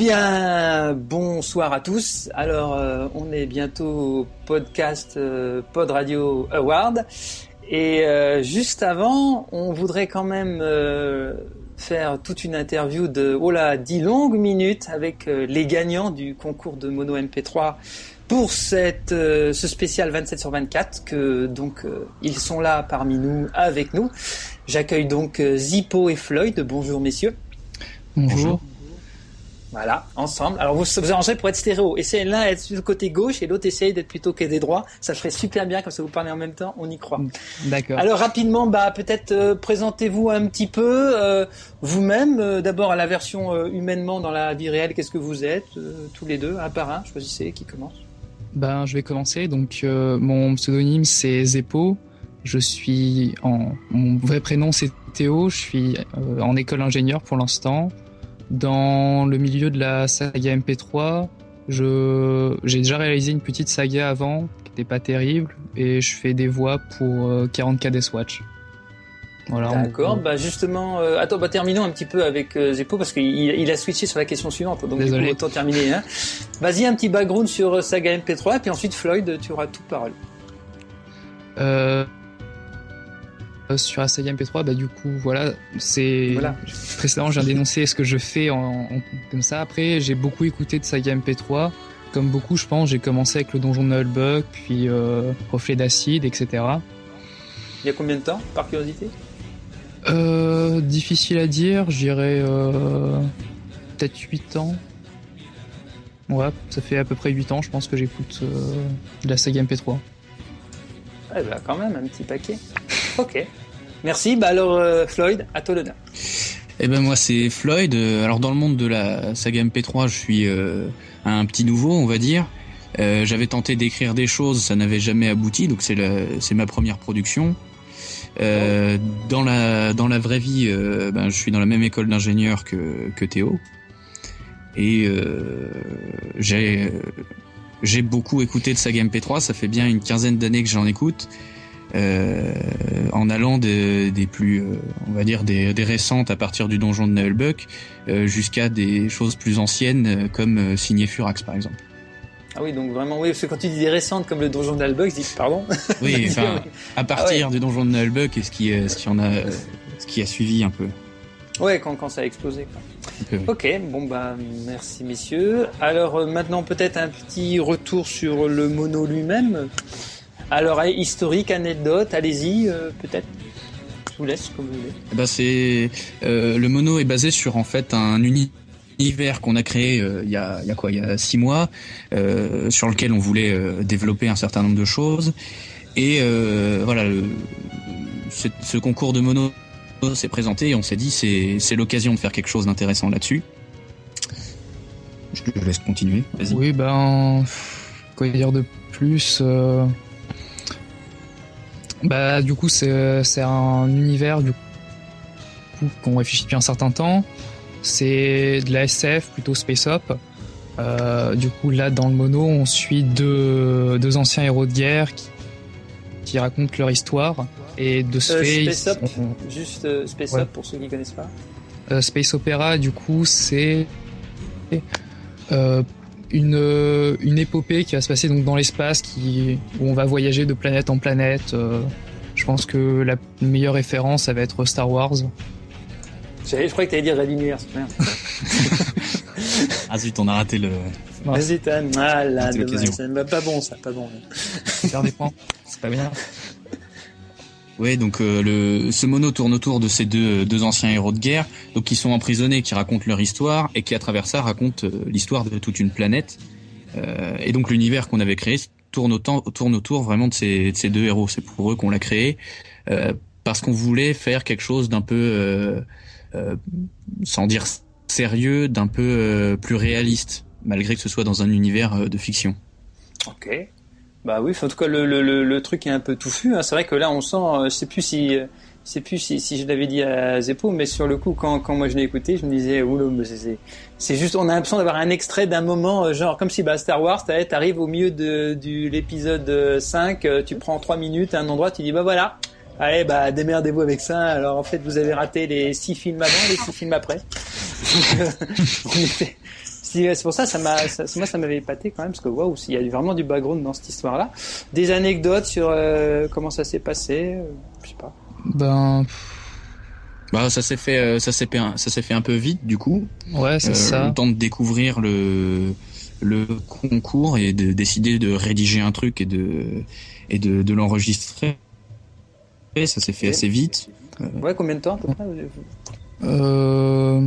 bien, bonsoir à tous. Alors, euh, on est bientôt au podcast euh, Pod Radio Award. Et euh, juste avant, on voudrait quand même faire toute une interview de, oh là, 10 longues minutes avec les gagnants du concours de Mono MP3 pour cette, ce spécial 27 sur 24 que donc ils sont là parmi nous, avec nous. J'accueille donc Zippo et Floyd. Bonjour messieurs. Bonjour. Voilà, ensemble. Alors vous vous arrangez pour être stéréo. Essayez l'un d'être sur le côté gauche et l'autre essaye d'être plutôt côté droit. Ça ferait super bien comme ça vous parlez en même temps. On y croit. D'accord. Alors rapidement, bah peut-être euh, présentez-vous un petit peu euh, vous-même. Euh, D'abord à la version euh, humainement dans la vie réelle. Qu'est-ce que vous êtes euh, tous les deux, un par un. Choisissez qui commence. Ben, je vais commencer. Donc, euh, mon pseudonyme c'est Zeppo. Je suis en mon vrai prénom c'est Théo. Je suis euh, en école ingénieur pour l'instant. Dans le milieu de la saga MP3, je j'ai déjà réalisé une petite saga avant qui n'était pas terrible et je fais des voix pour euh, 40K Death Watch. Voilà. en D'accord. Bah justement, euh, attends, bah terminons un petit peu avec euh, Zeppo parce qu'il il a switché sur la question suivante. Donc du Désolé. coup, autant terminer. Hein. Vas-y un petit background sur euh, Saga MP3 et puis ensuite Floyd, tu auras toute parole. Euh, euh, sur la saga MP3, bah du coup voilà, c'est Voilà. précédemment j'ai dénoncé ce que je fais en, en- comme ça. Après j'ai beaucoup écouté de saga MP3, comme beaucoup je pense. J'ai commencé avec le donjon de Nullbug, puis euh, Reflet d'acide, etc. Il y a combien de temps, par curiosité? Euh, difficile à dire, j'irais euh, peut-être 8 ans. Ouais, ça fait à peu près 8 ans je pense que j'écoute euh, de la saga MP3. Eh ben quand même un petit paquet. Ok. Merci. Bah alors euh, Floyd, à toi l'honneur. Eh ben moi c'est Floyd. Euh, Alors dans le monde de la saga MP3, je suis euh, un petit nouveau, on va dire. Euh, J'avais tenté d'écrire des choses, ça n'avait jamais abouti, donc c'est c'est ma première production. Euh, dans la dans la vraie vie, euh, ben, je suis dans la même école d'ingénieur que que Théo. Et euh, j'ai j'ai beaucoup écouté de saga MP3. Ça fait bien une quinzaine d'années que j'en écoute. Euh, en allant de- des plus, euh, on va dire, des, des récentes à partir du donjon de Nullbuck euh, jusqu'à des choses plus anciennes comme Signé Furax par exemple. Ah oui, donc vraiment, oui, parce que quand tu dis des récentes comme le donjon d'Albug, je dis pardon. Oui, enfin, à partir Ah du donjon de Nullbuck et ce qui, ce qui en a, ce qui a suivi un peu. Ouais, quand, quand ça a explosé. Quoi. Oui. Ok, bon bah merci messieurs. Alors maintenant peut-être un petit retour sur le mono lui-même. Alors historique, anecdote, allez-y euh, peut-être. Je vous laisse comme vous voulez. Eh ben, c'est euh, le mono est basé sur en fait un uni- univers qu'on a créé euh, il y a il y a quoi il y a six mois euh, sur lequel on voulait euh, développer un certain nombre de choses et euh, voilà le, ce, ce concours de mono s'est présenté et on s'est dit c'est c'est l'occasion de faire quelque chose d'intéressant là-dessus. Je te laisse continuer. Oui, ben. Quoi dire de plus euh, Bah, du coup, c'est c'est un univers du coup qu'on réfléchit depuis un certain temps. C'est de la SF, plutôt space op. Euh, du coup, là, dans le mono, on suit deux, deux anciens héros de guerre qui, qui racontent leur histoire. Et de ce Euh, fait, Space Up. on- Juste euh, Space Ouais. Up pour ceux qui connaissent pas. euh, Space Opera, du coup, c'est euh, une, euh, une épopée qui va se passer donc dans l'espace, qui où on va voyager de planète en planète. euh, je pense que la meilleure référence, ça va être Star Wars. Je, crois que t'allais dire. Merde. Ah zut, on a raté le. Vas-y, Tan. Ah ne va pas bon ça, pas bon. Faire des points, c'est pas bien. Ouais, donc euh, le, ce mono tourne autour de ces deux, deux anciens héros de guerre, donc qui sont emprisonnés, qui racontent leur histoire et qui à travers ça racontent euh, l'histoire de toute une planète. Euh, et donc l'univers qu'on avait créé tourne, autant, tourne autour vraiment de ces, de ces deux héros. C'est pour eux qu'on l'a créé euh, parce qu'on voulait faire quelque chose d'un peu, euh, euh, sans dire sérieux, d'un peu euh, plus réaliste, malgré que ce soit dans un univers euh, de fiction. Ok. Bah oui, en tout cas le, le, le, le truc est un peu touffu. Hein. C'est vrai que là on sent, euh, je sais plus si sais plus si, si je l'avais dit à Zeppo, mais sur le coup, quand, quand moi je l'ai écouté, je me disais, oula, mais c'est, c'est juste, on a l'impression d'avoir un extrait d'un moment, euh, genre comme si bah, Star Wars, t'arrives au milieu de, de l'épisode 5, euh, tu prends 3 minutes à un endroit, tu dis, bah voilà, allez, bah démerdez-vous avec ça. Alors en fait, vous avez raté les 6 films avant, les 6 films après. c'est pour ça, ça m'a, moi, ça m'avait épaté quand même, parce que waouh, il y a vraiment du background dans cette histoire-là. Des anecdotes sur euh, comment ça s'est passé, euh, je sais pas. Ben. Bah, ça s'est fait, euh, ça s'est fait, ça s'est fait un peu vite, du coup. Ouais, c'est ça. Le temps de découvrir le le concours et de décider de rédiger un truc et de et de, de l'enregistrer. Ça s'est fait assez vite. Ouais, combien de temps à peu près euh...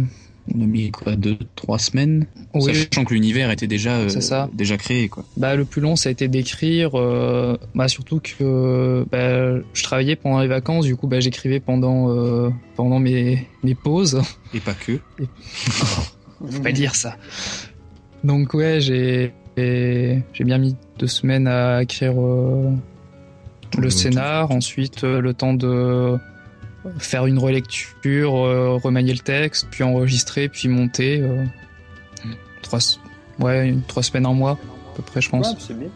Quoi deux, trois semaines, oui. sachant que l'univers était déjà euh, ça. déjà créé quoi. Bah le plus long ça a été d'écrire, euh, bah surtout que bah, je travaillais pendant les vacances, du coup bah j'écrivais pendant euh, pendant mes mes pauses. Et pas que. Et... Faut pas dire ça. Donc ouais j'ai j'ai bien mis deux semaines à écrire le scénar, ensuite le temps de faire une relecture, euh, remanier le texte, puis enregistrer, puis monter. Euh, trois, ouais, trois semaines, un mois, à peu près, je pense. Ouais, c'est bien.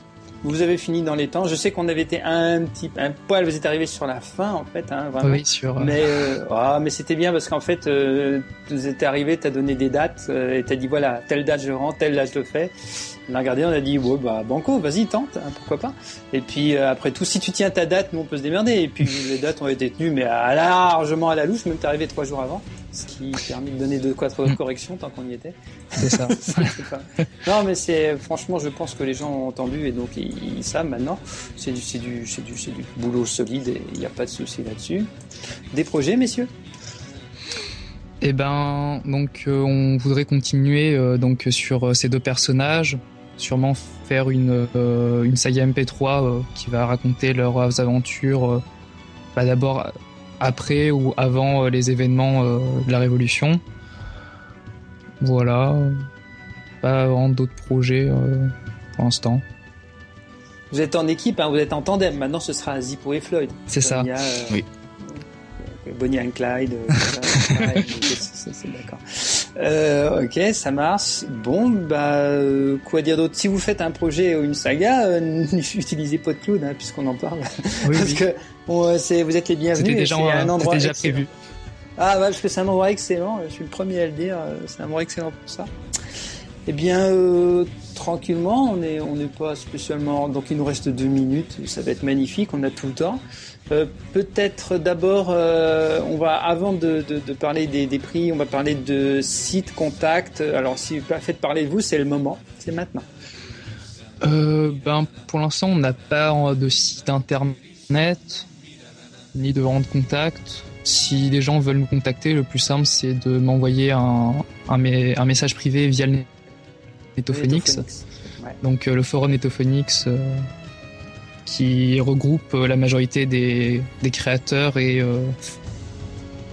Vous avez fini dans les temps. Je sais qu'on avait été un petit un poil, vous êtes arrivé sur la fin en fait, hein, vraiment. Oui, sur. Mais euh, oh, mais c'était bien parce qu'en fait, euh, vous êtes arrivé, t'as donné des dates euh, et t'as dit voilà, telle date je rentre, telle date je le fais. On a regardé, on a dit ouais bah banco, vas-y tente, hein, pourquoi pas. Et puis euh, après tout, si tu tiens ta date, nous on peut se démerder. Et puis les dates ont été tenues, mais à largement à la louche, même t'es arrivé trois jours avant, ce qui permet de donner deux quatre corrections tant qu'on y était. C'est ça. pas... Non mais c'est franchement, je pense que les gens ont entendu et donc ils, ils savent maintenant. C'est du c'est du c'est du c'est du boulot solide et il n'y a pas de souci là-dessus. Des projets, messieurs? Eh ben, donc euh, on voudrait continuer euh, donc sur euh, ces deux personnages, sûrement faire une euh, une saga MP3 qui va raconter leurs aventures, bah, d'abord après ou avant les événements de la Révolution. Voilà, pas vraiment d'autres projets pour l'instant. Vous êtes en équipe, hein, vous êtes en tandem. Maintenant, ce sera Zippo et Floyd. C'est ça. Il y a, euh, oui. Bonnie and Clyde. Euh, c'est d'accord. Euh, ok, ça marche. Bon, bah, euh, quoi dire d'autre? Si vous faites un projet ou une saga, euh, utilisez PodCloud, hein, puisqu'on en parle. Oui, parce oui. que bon, c'est, vous êtes les bienvenus. C'était déjà, un endroit déjà prévu. Ah, ouais, parce que c'est un endroit excellent. Je suis le premier à le dire. C'est un endroit excellent pour ça. Eh bien, euh, tranquillement, on n'est pas spécialement. Donc, il nous reste deux minutes. Ça va être magnifique. On a tout le temps. Euh, Peut-être d'abord, euh, on va avant de, parler des, des, prix, on va parler de sites, contacts. Alors, si vous faites parler de vous, c'est le moment. C'est maintenant. Ben, pour l'instant, on n'a pas de site internet ni de rendre contact. Si les gens veulent nous contacter, le plus simple, c'est de m'envoyer un, un, un, message privé via le Netophonix. Ouais. Donc euh, le forum Netophonix euh, qui regroupe euh, la majorité des, des créateurs et euh,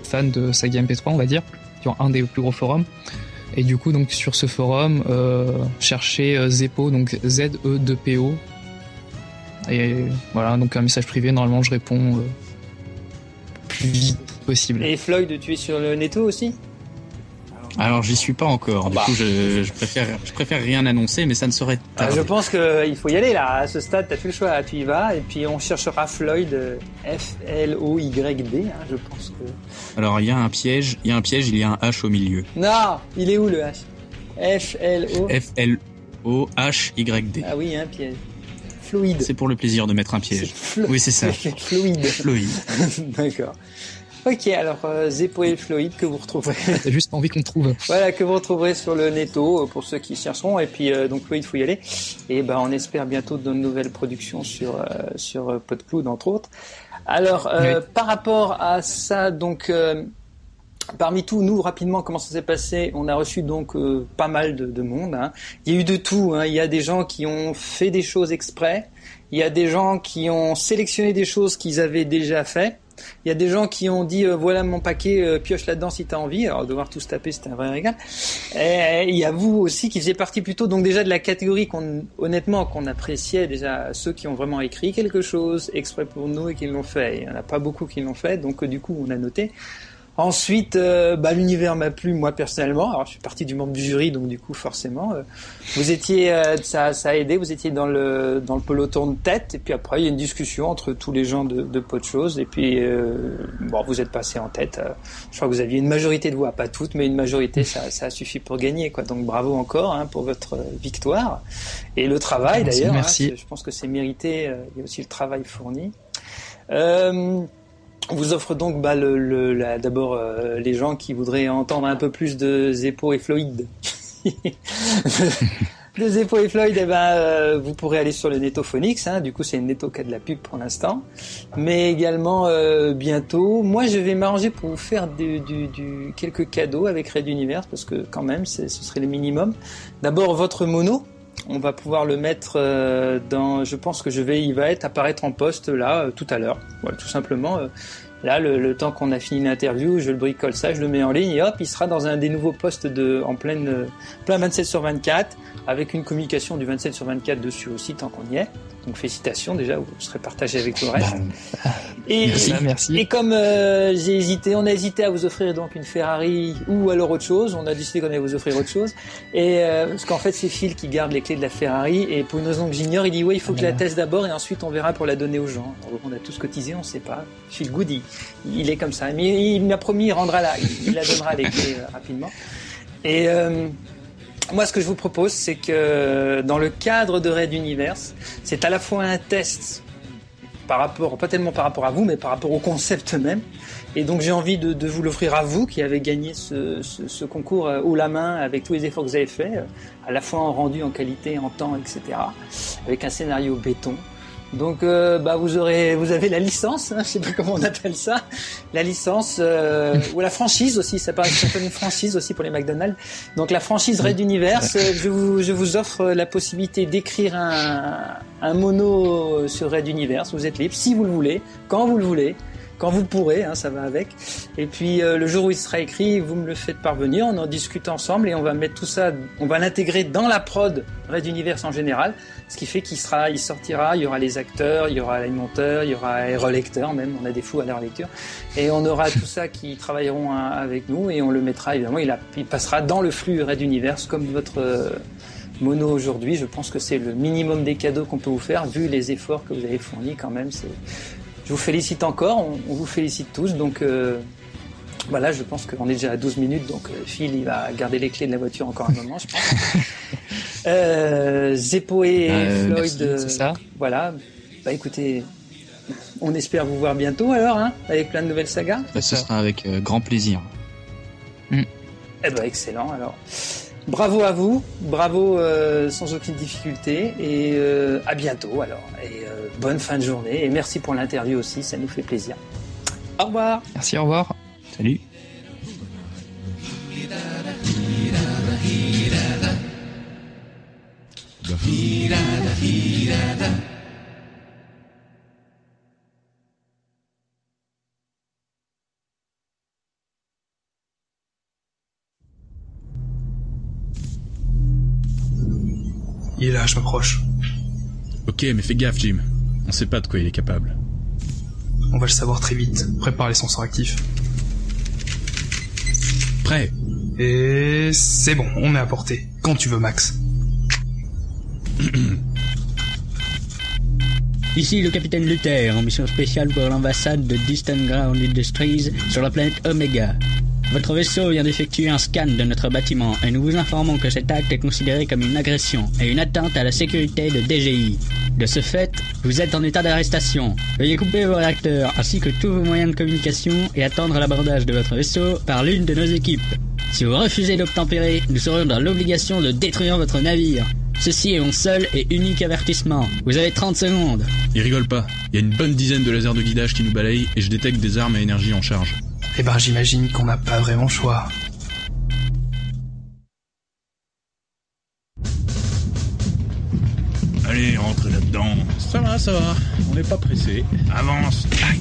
fans de saga MP3, on va dire, qui ont un des plus gros forums. Et du coup, donc sur ce forum, euh, cherchez Zepo, donc Z-E-2-P-O. Et voilà, donc un message privé, normalement je réponds plus vite possible. Et Floyd, tu es sur le Netto aussi? Alors j'y suis pas encore. Du bah. coup, je, je, préfère, je préfère rien annoncer, mais ça ne serait pas. je pense qu'il faut y aller là. À ce stade, t'as plus le choix. Tu y vas et puis on cherchera Floyd F L O Y D. Hein, je pense que. Alors il y a un piège. Il y a un piège. Il y a un H au milieu. Non, il est où le H? F L O. F L O H Y D. Ah oui, un piège. Fluide. C'est pour le plaisir de mettre un piège. Oui, c'est ça. Fluide. Fluide. D'accord. Ok, alors euh, Zeppo et Floyd que vous retrouverez. T'as juste pas envie qu'on trouve. voilà, que vous retrouverez sur le netto pour ceux qui chercheront. Et puis euh, donc Floyd, faut y aller. Et ben on espère bientôt de nouvelles productions sur euh, sur PodCloud entre autres. Alors oui. par rapport à ça, donc Parmi tout, nous rapidement, comment ça s'est passé? On a reçu donc euh, pas mal de, de monde. Hein. Il y a eu de tout. Hein. Il y a des gens qui ont fait des choses exprès. Il y a des gens qui ont sélectionné des choses qu'ils avaient déjà fait. Il y a des gens qui ont dit euh, voilà mon paquet, euh, pioche là-dedans si t'as envie. Alors devoir tout se taper, c'était un vrai régal. Et il y a vous aussi qui faisiez partie plutôt donc déjà de la catégorie qu'on honnêtement qu'on appréciait déjà ceux qui ont vraiment écrit quelque chose exprès pour nous et qui l'ont fait. Il y en a pas beaucoup qui l'ont fait, donc du coup on a noté. Ensuite, euh, bah, l'univers m'a plu moi personnellement. Alors je suis partie du membre du jury, donc du coup forcément, euh, vous étiez, euh, ça, ça a aidé. Vous étiez dans le dans le peloton de tête, et puis après il y a une discussion entre tous les gens de, de peu de choses, et puis bon, vous êtes passé en tête. je crois que vous aviez une majorité de voix, pas toutes, mais une majorité, ça, ça suffit pour gagner, quoi. Donc bravo encore hein, pour votre victoire et le travail d'ailleurs. Hein, merci. je pense que c'est mérité. il y a aussi le travail fourni. Euh, on vous offre donc bah, le, le d'abord euh, les gens qui voudraient entendre un peu plus de Zeppo et Floyd. de Zeppo et Floyd, eh ben, euh, vous pourrez aller sur le Netophonics. Hein, du coup, c'est une Neto qui a de la pub pour l'instant. Mais également, euh, bientôt, moi, je vais m'arranger pour vous faire du, du, du, quelques cadeaux avec Red Universe, parce que quand même, ce serait le minimum. D'abord, votre mono, on va pouvoir le mettre euh, dans. Je pense que je vais, il va être apparaître en poste là euh, tout à l'heure. Voilà, tout simplement. Euh, là, le, temps qu'on a fini l'interview, je le bricole ça, je le mets en ligne et hop, il sera dans un des nouveaux postes de en pleine plein 27 sur 24 avec une communication du 27 sur 24 dessus aussi tant qu'on y est. Donc félicitations déjà, vous serez partagé avec le reste. Et, merci, Et comme euh, j'ai hésité, on a hésité à vous offrir donc une Ferrari ou alors autre chose. On a décidé qu'on allait vous offrir autre chose. Et euh, parce qu'en fait c'est Phil qui garde les clés de la Ferrari et pour une raison que j'ignore, il dit ouais il faut que je la teste d'abord et ensuite on verra pour la donner aux gens. On a tous cotisé, on sait pas. Phil Goody, il est comme ça. Mais il m'a promis, il rendra la, il la donnera les clés euh, rapidement. Et moi, ce que je vous propose, c'est que dans le cadre de Red Universe, c'est à la fois un test par rapport, pas tellement par rapport à vous, mais par rapport au concept même. Et donc j'ai envie de, vous l'offrir à vous qui avez gagné ce, ce, ce, concours euh, haut la main avec tous les efforts que vous avez faits, euh, à la fois en rendu, en qualité, en temps, etc. Avec un scénario béton. Donc, euh, bah, vous aurez, vous avez la licence, hein, je sais pas comment on appelle ça, la licence euh, ou la franchise aussi. Ça s'appelle une franchise aussi pour les McDonald's. Donc, la franchise Red Universe, euh, je vous, je vous offre la possibilité d'écrire un, un mono sur Red Universe. Vous êtes libre, si vous le voulez, quand vous le voulez quand vous pourrez, hein, ça va avec. Et puis euh, le jour où il sera écrit, vous me le faites parvenir, on en discute ensemble et on va mettre tout ça, on va l'intégrer dans la prod Red Universe en général, ce qui fait qu'il sera, il sortira, il y aura les acteurs, il y aura les monteurs, il y aura les relecteurs même, on a des fous à la relecture, et on aura tout ça qui travailleront avec nous et on le mettra évidemment, il, a, il passera dans le flux Red Universe comme votre euh, mono aujourd'hui. Je pense que c'est le minimum des cadeaux qu'on peut vous faire vu les efforts que vous avez fournis quand même. Je vous félicite encore, on, vous félicite tous. Donc euh, voilà, je pense qu'on est déjà à 12 minutes, donc euh, Phil il va garder les clés de la voiture encore un moment, je pense. euh, Zeppo et euh, Floyd, ça. Voilà, bah écoutez, on espère vous voir bientôt alors, hein, avec plein de nouvelles sagas. Bah, ce sera avec grand plaisir. Mm. Eh ben excellent alors. Bravo à vous, bravo euh, sans aucune difficulté et euh, à bientôt alors. Et euh, bonne fin de journée et merci pour l'interview aussi, ça nous fait plaisir. Au revoir. Merci, au revoir. Salut. Il est là, je m'approche. Ok, mais fais gaffe, Jim. On sait pas de quoi il est capable. On va le savoir très vite. Prépare les sensors actifs. Prêt Et c'est bon, on est à portée. Quand tu veux, Max. Ici le capitaine Luther en mission spéciale pour l'ambassade de Distant Ground Industries sur la planète Omega. Votre vaisseau vient d'effectuer un scan de notre bâtiment et nous vous informons que cet acte est considéré comme une agression et une atteinte à la sécurité de DGI. De ce fait, vous êtes en état d'arrestation. Veuillez couper vos réacteurs ainsi que tous vos moyens de communication et attendre l'abordage de votre vaisseau par l'une de nos équipes. Si vous refusez d'obtempérer, nous serons dans l'obligation de détruire votre navire. Ceci est mon seul et unique avertissement. Vous avez 30 secondes. Il rigole pas. Il y a une bonne dizaine de lasers de guidage qui nous balayent et je détecte des armes à énergie en charge. Eh ben j'imagine qu'on n'a pas vraiment le choix. Allez, rentre là-dedans. Ça va, ça va. On n'est pas pressé. Avance. Aïe.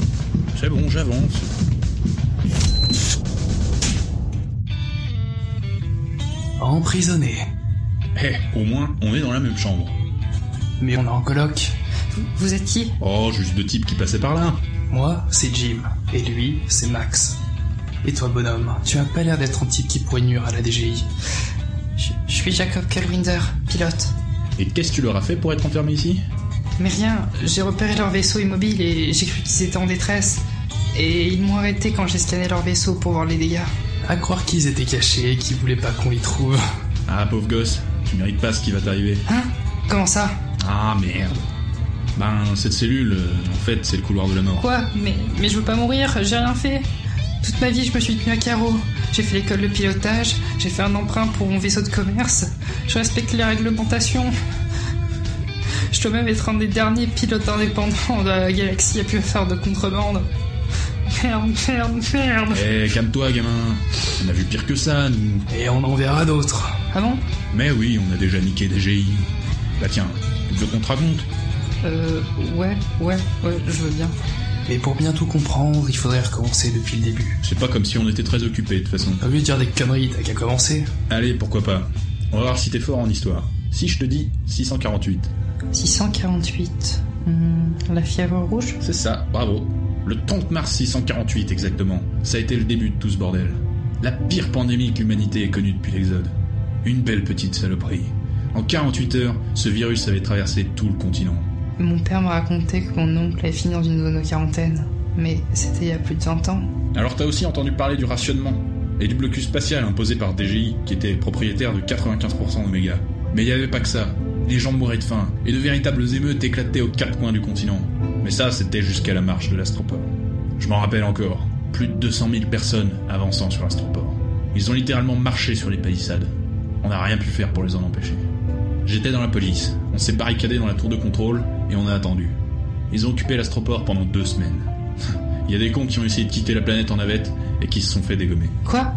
C'est bon, j'avance. Emprisonné. Eh, au moins, on est dans la même chambre. Mais on est en coloc. Vous êtes qui? Oh, juste deux types qui passaient par là. Moi, c'est Jim. Et lui, c'est Max. Et toi, bonhomme, tu as pas l'air d'être un type qui pourrait nuire à la DGI. je, je suis Jacob Kelwinder, pilote. Et qu'est-ce que tu leur as fait pour être enfermé ici? Mais rien, j'ai repéré leur vaisseau immobile et j'ai cru qu'ils étaient en détresse. Et ils m'ont arrêté quand j'ai scanné leur vaisseau pour voir les dégâts. À croire qu'ils étaient cachés et qu'ils voulaient pas qu'on les trouve. Ah, pauvre gosse, tu mérites pas ce qui va t'arriver. Hein? Comment ça? Ah, merde. Ben, cette cellule, euh, en fait, c'est le couloir de la mort. Quoi? Mais, mais je veux pas mourir, j'ai rien fait. Toute ma vie, je me suis tenu à carreau. J'ai fait l'école de pilotage, j'ai fait un emprunt pour mon vaisseau de commerce, je respecte les réglementations. Je dois même être un des derniers pilotes indépendants de la galaxie à pu faire de contrebande. Merde, merde, merde. Eh, calme-toi, gamin. On a vu pire que ça, nous. Et on en verra d'autres. Ah bon? Mais oui, on a déjà niqué des GI. Bah tiens, tu veux qu'on te raconte? Euh, ouais, ouais, ouais, je veux bien. Mais pour bien tout comprendre, il faudrait recommencer depuis le début. C'est pas comme si on était très occupés, de toute façon. Au lieu de dire des conneries, t'as qu'à commencer. Allez, pourquoi pas? On va voir si t'es fort en histoire. Si je te dis 648. 648. Hmm, la fièvre rouge? C'est ça, bravo. Le 30 mars 648 exactement. Ça a été le début de tout ce bordel. La pire pandémie que l'humanité ait connue depuis l'Exode. Une belle petite saloperie. En 48 heures, ce virus avait traversé tout le continent. Mon père me racontait que mon oncle avait fini dans une zone de quarantaine. Mais c'était il y a plus de 20 ans. Alors t'as aussi entendu parler du rationnement et du blocus spatial imposé par DGI qui était propriétaire de 95% d'Omega. Mais il n'y avait pas que ça. Les gens mouraient de faim et de véritables émeutes éclataient aux quatre coins du continent. Mais ça, c'était jusqu'à la marche de l'astroport. Je m'en rappelle encore. Plus de 200 000 personnes avançant sur l'astroport. Ils ont littéralement marché sur les palissades. On n'a rien pu faire pour les en empêcher. J'étais dans la police. On s'est barricadé dans la tour de contrôle et on a attendu. Ils ont occupé l'astroport pendant deux semaines. Il y a des cons qui ont essayé de quitter la planète en navette et qui se sont fait dégommer. Quoi?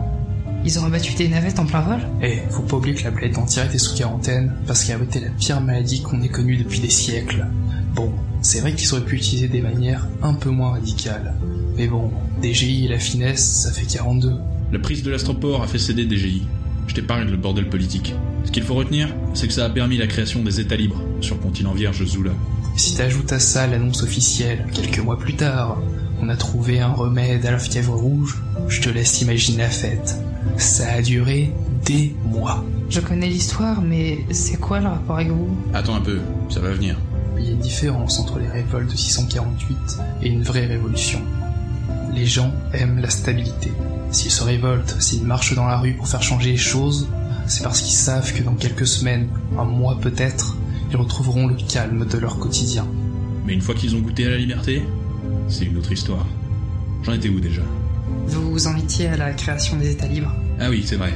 Ils ont abattu des navettes en plein vol? Eh, faut pas oublier que la planète entière était sous quarantaine parce qu'elle avait été la pire maladie qu'on ait connue depuis des siècles. Bon, c'est vrai qu'ils auraient pu utiliser des manières un peu moins radicales. Mais bon, DGI et la finesse, ça fait 42. La prise de l'astroport a fait céder DGI. Je t'épargne le bordel politique. Ce qu'il faut retenir, c'est que ça a permis la création des États libres sur le continent vierge Zula. Si t'ajoutes à ça l'annonce officielle, quelques mois plus tard, on a trouvé un remède à la fièvre rouge, je te laisse imaginer la fête. Ça a duré des mois. Je connais l'histoire, mais c'est quoi le rapport avec vous? Attends un peu, ça va venir. Il y a une différence entre les révoltes de 648 et une vraie révolution. Les gens aiment la stabilité. S'ils se révoltent, s'ils marchent dans la rue pour faire changer les choses, c'est parce qu'ils savent que dans quelques semaines, un mois peut-être, ils retrouveront le calme de leur quotidien. Mais une fois qu'ils ont goûté à la liberté, c'est une autre histoire. J'en étais où déjà? Vous en étiez à la création des États libres? Ah oui, c'est vrai.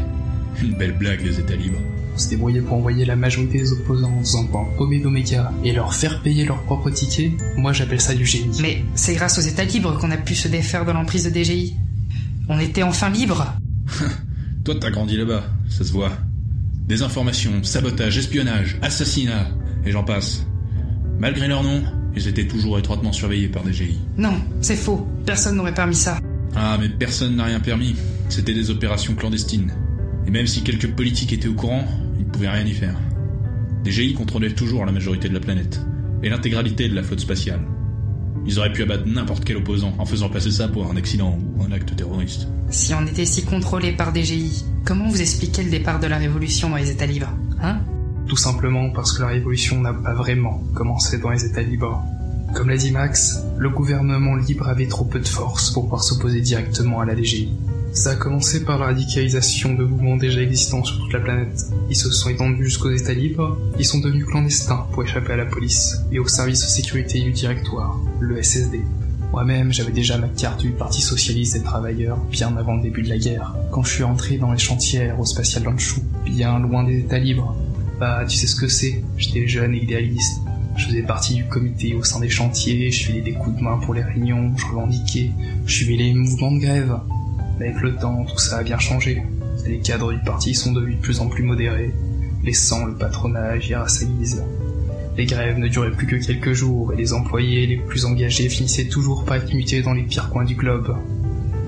Une belle blague, les États libres. On se débrouillait pour envoyer la majorité des opposants dans un point paumé d'Oméga et leur faire payer leur propre ticket, moi j'appelle ça du génie. Mais c'est grâce aux États libres qu'on a pu se défaire de l'emprise de DGI. On était enfin libres Toi, t'as grandi là-bas, ça se voit. Désinformation, sabotage, espionnage, assassinat, et j'en passe. Malgré leur nom, ils étaient toujours étroitement surveillés par DGI. Non, c'est faux. Personne n'aurait permis ça. Ah, mais personne n'a rien permis. C'était des opérations clandestines. Et même si quelques politiques étaient au courant, ils ne pouvaient rien y faire. DGI contrôlait toujours la majorité de la planète, et l'intégralité de la flotte spatiale. Ils auraient pu abattre n'importe quel opposant en faisant passer ça pour un accident ou un acte terroriste. Si on était si contrôlé par DGI, comment vous expliquez le départ de la révolution dans les États libres Hein? Tout simplement parce que la révolution n'a pas vraiment commencé dans les États libres. Comme l'a dit Max, le gouvernement libre avait trop peu de force pour pouvoir s'opposer directement à la DGI. Ça a commencé par la radicalisation de mouvements déjà existants sur toute la planète. Ils se sont étendus jusqu'aux États libres, ils sont devenus clandestins pour échapper à la police et au service de sécurité du directoire, le SSD. Moi-même, j'avais déjà ma carte du Parti Socialiste des Travailleurs bien avant le début de la guerre, quand je suis entré dans les chantiers aérospatiales d'Anchou, bien loin des États libres. Bah, tu sais ce que c'est, j'étais jeune et idéaliste. Je faisais partie du comité au sein des chantiers, je filais des coups de main pour les réunions, je revendiquais, je suivais les mouvements de grève. Mais avec le temps, tout ça a bien changé. Les cadres du parti sont devenus de plus en plus modérés, laissant le patronat agir à sa guise. Les grèves ne duraient plus que quelques jours et les employés les plus engagés finissaient toujours par être mutés dans les pires coins du globe.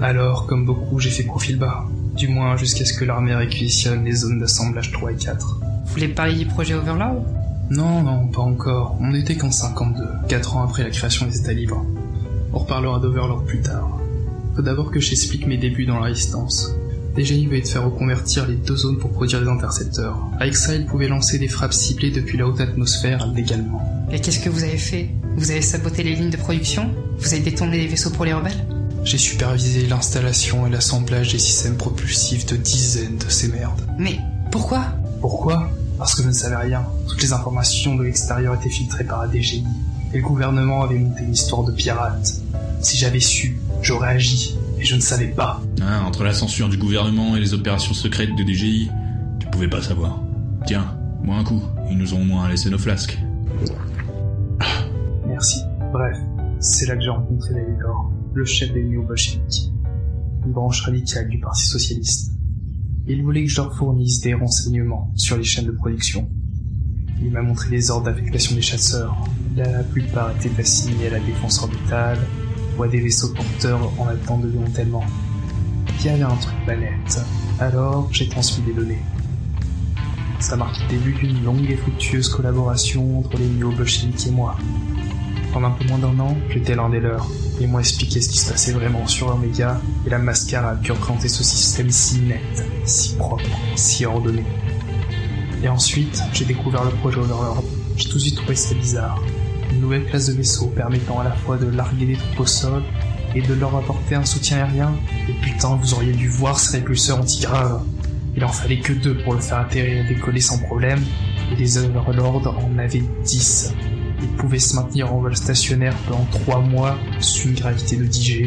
Alors, comme beaucoup, j'ai fait profil bas. Du moins jusqu'à ce que l'armée réquisitionne les zones d'assemblage 3 et 4. Vous voulez parler du projet Overlord? Non, non, pas encore. On n'était qu'en 52, 4 ans après la création des États libres. On reparlera d'Overlord plus tard. Faut d'abord que j'explique mes débuts dans la résistance. Déjà, il te faire reconvertir les deux zones pour produire des intercepteurs. Avec ça, il pouvait lancer des frappes ciblées depuis la haute atmosphère légalement. Et qu'est-ce que vous avez fait? Vous avez saboté les lignes de production? Vous avez détourné les vaisseaux pour les rebelles? J'ai supervisé l'installation et l'assemblage des systèmes propulsifs de dizaines de ces merdes. Mais pourquoi? Pourquoi? Parce que je ne savais rien. Toutes les informations de l'extérieur étaient filtrées par la DGI. Et le gouvernement avait monté une histoire de pirate. Si j'avais su, j'aurais agi. Et je ne savais pas. Ah, entre la censure du gouvernement et les opérations secrètes de DGI, tu pouvais pas savoir. Tiens, moi un coup, ils nous ont au moins laissé nos flasques. Merci. Bref, c'est là que j'ai rencontré Davidor, le chef des néo-bolcheviks, une branche radicale du Parti Socialiste. Il voulait que je leur fournisse des renseignements sur les chaînes de production. Il m'a montré les ordres d'affectation des chasseurs. La plupart étaient assignés à la défense orbitale à des vaisseaux porteurs en attente de démantèlement. Il y avait un truc pas net. Alors, j'ai transmis des données. Ça marque le début d'une longue et fructueuse collaboration entre les néo-bolcheviks et moi. Pendant un peu moins d'un an, j'étais l'un des leurs. Ils m'ont expliqué ce qui se passait vraiment sur Omega et la mascarade qui représentait ce système si net, si propre, si ordonné. Et ensuite, j'ai découvert le projet Overlord. J'ai tout de suite trouvé ça bizarre. Une nouvelle classe de vaisseaux permettant à la fois de larguer des troupes au sol et de leur apporter un soutien aérien. Et putain, vous auriez dû voir ces répulseurs antigraves. Il en fallait que deux pour le faire atterrir et décoller sans problème, et les Overlords en avaient dix. Ils pouvaient se maintenir en vol stationnaire pendant trois mois sous une gravité de 10 G.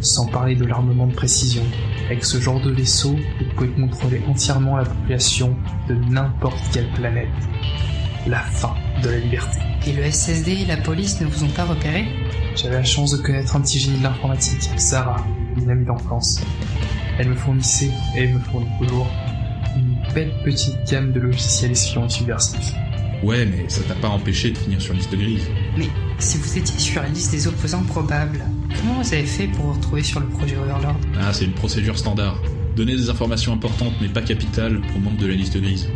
Sans parler de l'armement de précision. Avec ce genre de vaisseau, ils pouvaient contrôler entièrement la population de n'importe quelle planète. La fin de la liberté. Et le SSD et la police ne vous ont pas repéré J'avais la chance de connaître un petit génie de l'informatique, Sarah, une amie d'enfance. Elle me fournissait, et me fournit toujours, une belle petite gamme de logiciels espions et subversifs. Ouais, mais ça t'a pas empêché de finir sur liste grise. Mais si vous étiez sur la liste des opposants probables, comment vous avez fait pour vous retrouver sur le projet Overlord? Ah, c'est une procédure standard. Donner des informations importantes mais pas capitales aux membres de la liste grise.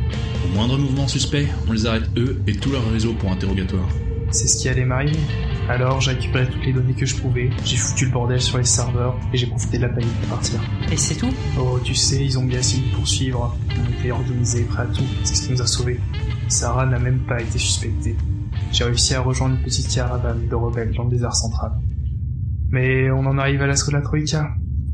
Au moindre mouvement suspect, on les arrête eux et tout leur réseau pour interrogatoire. C'est ce qui allait m'arriver. Alors j'ai récupéré toutes les données que je pouvais, j'ai foutu le bordel sur les serveurs et j'ai profité de la panique pour partir. Et c'est tout? Oh, tu sais, ils ont bien essayé de poursuivre. On était organisés, prêts à tout. C'est ce qui nous a sauvés. Sarah n'a même pas été suspectée. J'ai réussi à rejoindre une petite caravane de rebelles dans le désert central. Mais on en arrive à la Troïka.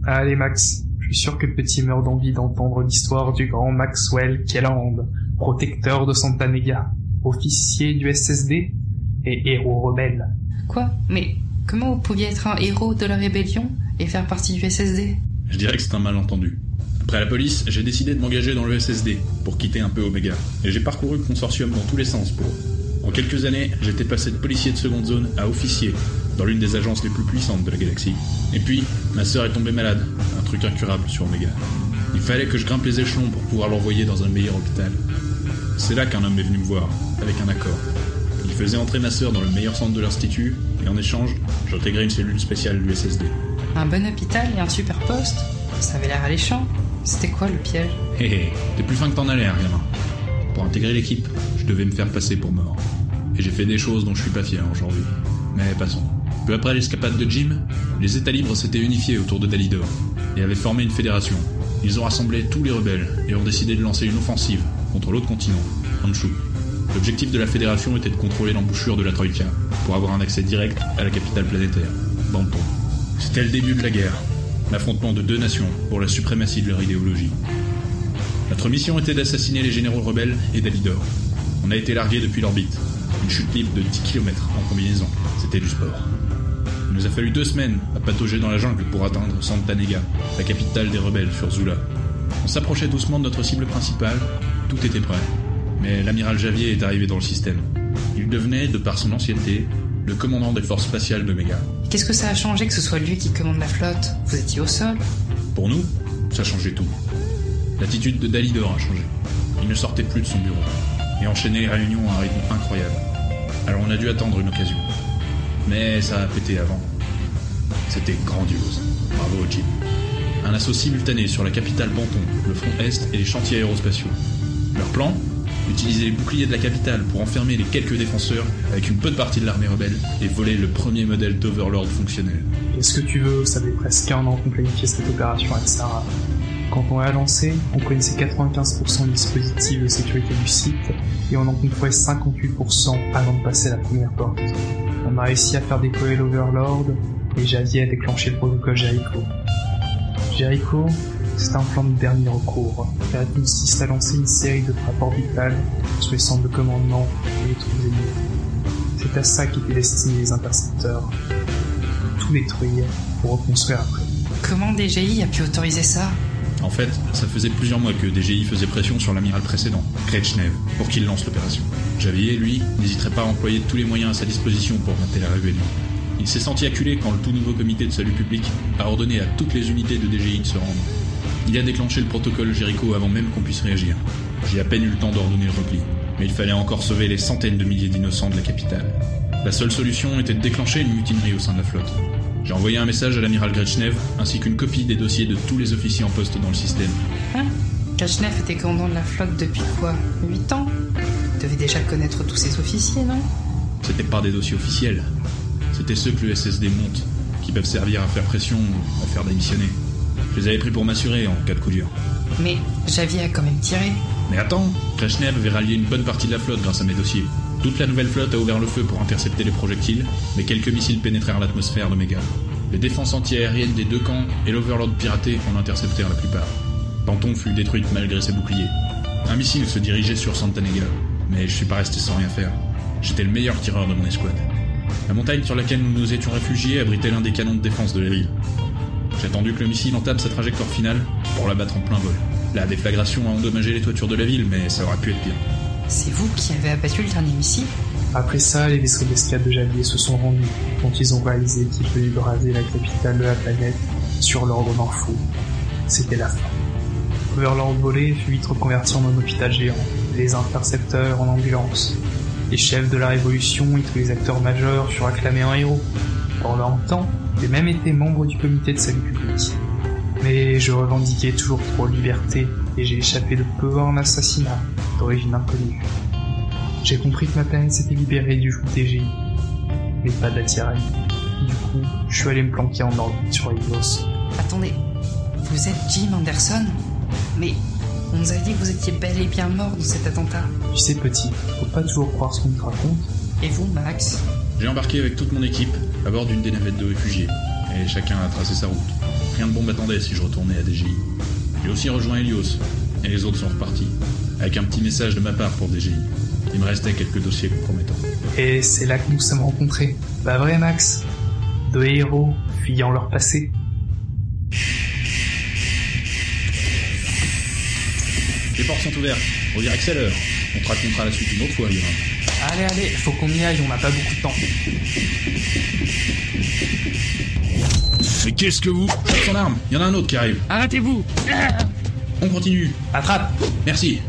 Allez Max, je suis sûr que le petit meurt d'envie d'entendre l'histoire du grand Maxwell Kelland, protecteur de Santa Nega, officier du SSD et héros rebelle. Quoi? Mais comment vous pouviez être un héros de la rébellion et faire partie du SSD Je dirais que c'est un malentendu. Après la police, j'ai décidé de m'engager dans le SSD pour quitter un peu Omega. Et j'ai parcouru le consortium dans tous les sens pour. En quelques années, j'étais passé de policier de seconde zone à officier dans l'une des agences les plus puissantes de la galaxie. Et puis, ma sœur est tombée malade, un truc incurable sur Omega. Il fallait que je grimpe les échelons pour pouvoir l'envoyer dans un meilleur hôpital. C'est là qu'un homme est venu me voir, avec un accord. Il faisait entrer ma sœur dans le meilleur centre de l'institut, et en échange, j'intégrais une cellule spéciale du SSD. Un bon hôpital et un super poste Ça avait l'air alléchant. C'était quoi le piège? Hé hé, t'es plus fin que t'en as l'air, gamin. Pour intégrer l'équipe, je devais me faire passer pour mort. Et j'ai fait des choses dont je suis pas fier aujourd'hui. Mais passons. Peu après l'escapade de Jim, les États libres s'étaient unifiés autour de Dalidor et avaient formé une fédération. Ils ont rassemblé tous les rebelles et ont décidé de lancer une offensive contre l'autre continent, Anshu. L'objectif de la fédération était de contrôler l'embouchure de la Troïka pour avoir un accès direct à la capitale planétaire, Banton. C'était le début de la guerre, l'affrontement de deux nations pour la suprématie de leur idéologie. Notre mission était d'assassiner les généraux rebelles et Dalidor. On a été largué depuis l'orbite, une chute libre de 10 km en combinaison, c'était du sport. Il nous a fallu deux semaines à patauger dans la jungle pour atteindre Santa Nega, la capitale des rebelles sur Zula. On s'approchait doucement de notre cible principale, tout était prêt. Mais l'amiral Javier est arrivé dans le système. Il devenait, de par son ancienneté, le commandant des forces spatiales d'Omega. Qu'est-ce que ça a changé que ce soit lui qui commande la flotte? Vous étiez au sol? Pour nous, ça changeait tout. L'attitude de Dalidor a changé. Il ne sortait plus de son bureau. et enchaîner les réunions à un rythme incroyable. Alors on a dû attendre une occasion. Mais ça a pété avant. C'était grandiose. Bravo Jim. Un assaut simultané sur la capitale Banton, le front Est et les chantiers aérospatiaux. Leur plan Utiliser les boucliers de la capitale pour enfermer les quelques défenseurs avec une bonne partie de l'armée rebelle et voler le premier modèle d'Overlord fonctionnel. Et ce que tu veux, ça fait presque un an qu'on planifiait cette opération avec Sarah. Quand on l'a lancé, on connaissait 95% du dispositif de sécurité du site et on en contrôlait 58% avant de passer la première porte. On a réussi à faire décoller l'Overlord et Javier a déclenché le protocole Jericho. Jericho, c'est un plan de dernier recours, il consiste à lancer une série de frappes orbitales sur les centres de commandement et les troupes ennemies. C'est à ça qu'étaient destinés les intercepteurs. Tout détruire pour reconstruire après. Comment DGI a pu autoriser ça? En fait, ça faisait plusieurs mois que DGI faisait pression sur l'amiral précédent, Kretschnev, pour qu'il lance l'opération. Javier, lui, n'hésiterait pas à employer tous les moyens à sa disposition pour mater la rébellion. Il s'est senti acculé quand le tout nouveau comité de salut public a ordonné à toutes les unités de DGI de se rendre. Il a déclenché le protocole Jericho avant même qu'on puisse réagir. J'ai à peine eu le temps d'ordonner le repli, mais il fallait encore sauver les centaines de milliers d'innocents de la capitale. La seule solution était de déclencher une mutinerie au sein de la flotte. J'ai envoyé un message à l'amiral Grechnev ainsi qu'une copie des dossiers de tous les officiers en poste dans le système. Hein Kachnev était commandant de la flotte depuis quoi? 8 ans? Il devait déjà connaître tous ses officiers, non? C'était pas des dossiers officiels. C'était ceux que le SSD monte, qui peuvent servir à faire pression ou à faire démissionner. Je les avais pris pour m'assurer en cas de coup dur. Mais Javier a quand même tiré. Mais attends, Kreshnev avait rallié une bonne partie de la flotte grâce à mes dossiers. Toute la nouvelle flotte a ouvert le feu pour intercepter les projectiles, mais quelques missiles pénétrèrent l'atmosphère d'Omega. Les défenses antiaériennes des deux camps et l'Overlord piraté en interceptèrent la plupart. Danton fut détruite malgré ses boucliers. Un missile se dirigeait sur Santanega, mais je suis pas resté sans rien faire. J'étais le meilleur tireur de mon escouade. La montagne sur laquelle nous nous étions réfugiés abritait l'un des canons de défense de la ville. J'ai attendu que le missile entame sa trajectoire finale pour l'abattre en plein vol. La déflagration a endommagé les toitures de la ville, mais ça aurait pu être pire. C'est vous qui avez abattu le dernier missile Après ça, les vaisseaux d'escadre de Javier se sont rendus quand ils ont réalisé qu'ils pouvaient braser la capitale de la planète sur l'ordre d'un fou. C'était la fin. Overlord volé fut vite reconverti en un hôpital géant, les intercepteurs en ambulance. Les chefs de la révolution et tous les acteurs majeurs furent acclamés en héros. Pendant longtemps, j'ai même été membre du comité de salut public. Mais je revendiquais toujours trop liberté et j'ai échappé de peu à un assassinat d'origine inconnue. J'ai compris que ma planète s'était libérée du joug TGI, mais pas de la tyrannie. Du coup, je suis allé me planquer en orbite sur Evos. Attendez, vous êtes Jim Anderson? Mais on nous a dit que vous étiez bel et bien mort dans cet attentat. Tu sais petit, faut pas toujours croire ce qu'on te raconte. Et vous, Max? J'ai embarqué avec toute mon équipe à bord d'une des navettes de réfugiés, et chacun a tracé sa route. Rien de bon m'attendait si je retournais à DGI. J'ai aussi rejoint Helios, et les autres sont repartis, avec un petit message de ma part pour DGI. Il me restait quelques dossiers compromettants. Et c'est là que nous sommes rencontrés. Pas vrai, Max Deux héros fuyant leur passé. Les portes sont ouvertes. On dirait que c'est l'heure. On te racontera la suite une autre fois, Yorin. Allez, allez, faut qu'on y aille, on n'a pas beaucoup de temps. Mais qu'est-ce que vous son arme Il y en a un autre qui arrive. Arrêtez-vous On continue. Attrape Merci.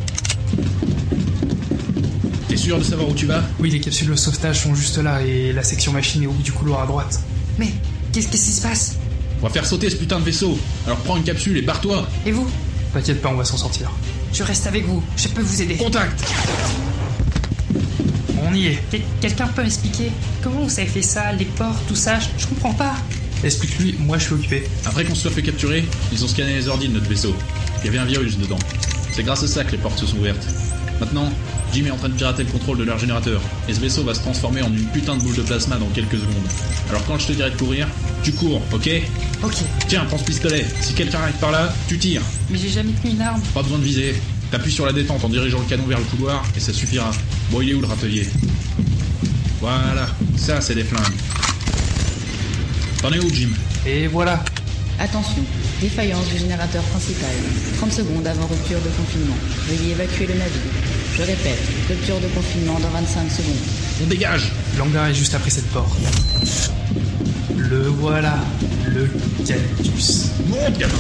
T'es sûr de savoir où tu vas? Oui, les capsules de sauvetage sont juste là et la section machine est au bout du couloir à droite. Mais qu'est-ce qu'est-ce qui se passe? On va faire sauter ce putain de vaisseau. Alors prends une capsule et barre-toi. Et vous? T'inquiète pas, on va s'en sortir. Je reste avec vous, je peux vous aider. Contact On y est. Quel- Quelqu'un peut m'expliquer comment vous avez fait ça, les portes, tout ça? Je, je comprends pas. Explique-lui, moi je suis occupé. Après qu'on se soit fait capturer, ils ont scanné les ordi de notre vaisseau. Il y avait un virus dedans. C'est grâce à ça que les portes se sont ouvertes. Maintenant, Jim est en train de pirater le contrôle de leur générateur, et ce vaisseau va se transformer en une putain de boule de plasma dans quelques secondes. Alors quand je te dirai de courir, tu cours, ok Ok, Tiens, prends ce pistolet. Si quelqu'un arrive par là, tu tires. mais j'ai jamais tenu une arme. Pas besoin de viser. T'appuies sur la détente en dirigeant le canon vers le couloir, et ça suffira. Bon, il est où le râtelier Voilà, ça c'est des flingues. T'en es où, Jim? Et voilà. Attention, défaillance du générateur principal. 30 secondes avant rupture de confinement. Veuillez évacuer le navire. Je répète, rupture de confinement dans 25 secondes. On dégage L'hangar est juste après cette porte. Le voilà, le Galactus. Monte, gamin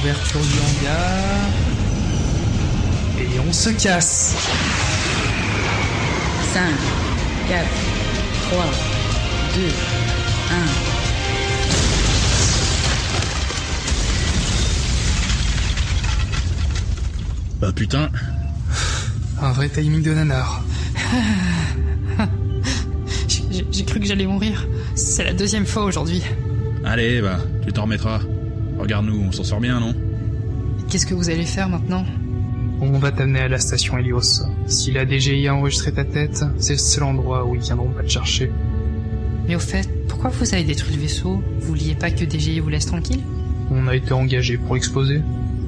Ouverture du hangar. Et on se casse 5, 4, 3, 2, 1. Bah putain, Un vrai timing de nanar. J'ai j'ai cru que j'allais mourir. C'est la deuxième fois aujourd'hui. allez, bah, tu t'en remettras. Regarde-nous, on s'en sort bien, non? Qu'est-ce que vous allez faire maintenant? On va t'amener à la station Helios. Si la DGI a enregistré ta tête, c'est le seul endroit où ils viendront pas te chercher. Mais au fait, pourquoi vous avez détruit le vaisseau? Vous vouliez pas que DGI vous laisse tranquille On a été engagé pour l'exposer.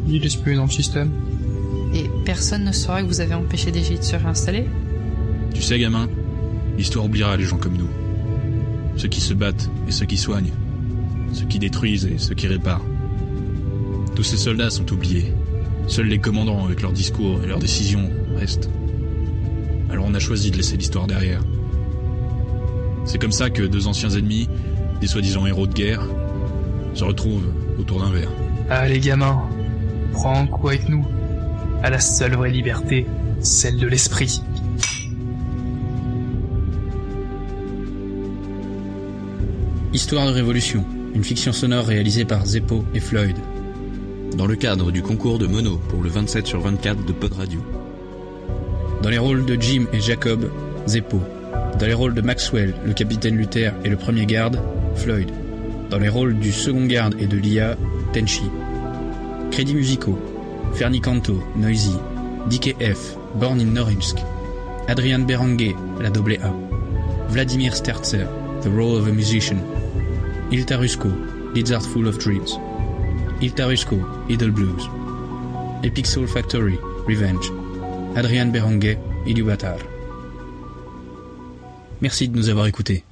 Il est plus dans le système. Et personne ne saura que vous avez empêché DGI de se réinstaller? Tu sais, gamin, l'histoire oubliera les gens comme nous. Ceux qui se battent et ceux qui soignent. Ceux qui détruisent et ceux qui réparent. Tous ces soldats sont oubliés. Seuls les commandants, avec leurs discours et leurs décisions, restent. Alors on a choisi de laisser l'histoire derrière. C'est comme ça que deux anciens ennemis, des soi-disant héros de guerre, se retrouvent autour d'un verre. Allez gamins, prends un coup avec nous. À la seule vraie liberté, celle de l'esprit. Histoire de Révolution, une fiction sonore réalisée par Zeppo et Floyd. Dans le cadre du concours de Mono pour le 27 sur 24 de Pod Radio. Dans les rôles de Jim et Jacob, Zeppo. Dans les rôles de Maxwell, le capitaine Luther et le premier garde, Floyd. Dans les rôles du second garde et de l'IA, Tenchi. Crédits musicaux. Fernie Canto, Noisy. DKF, Born in Norilsk. Adrian Berenguer, la double A. Vladimir Sterzer, The Role of a Musician. Ilta Rusko, Lizard Full of Dreams. Ilta Rusko, Idle Blues. Epic Factory, Revenge. Adrian Berenguer, Iluvatar. Merci de nous avoir écoutés.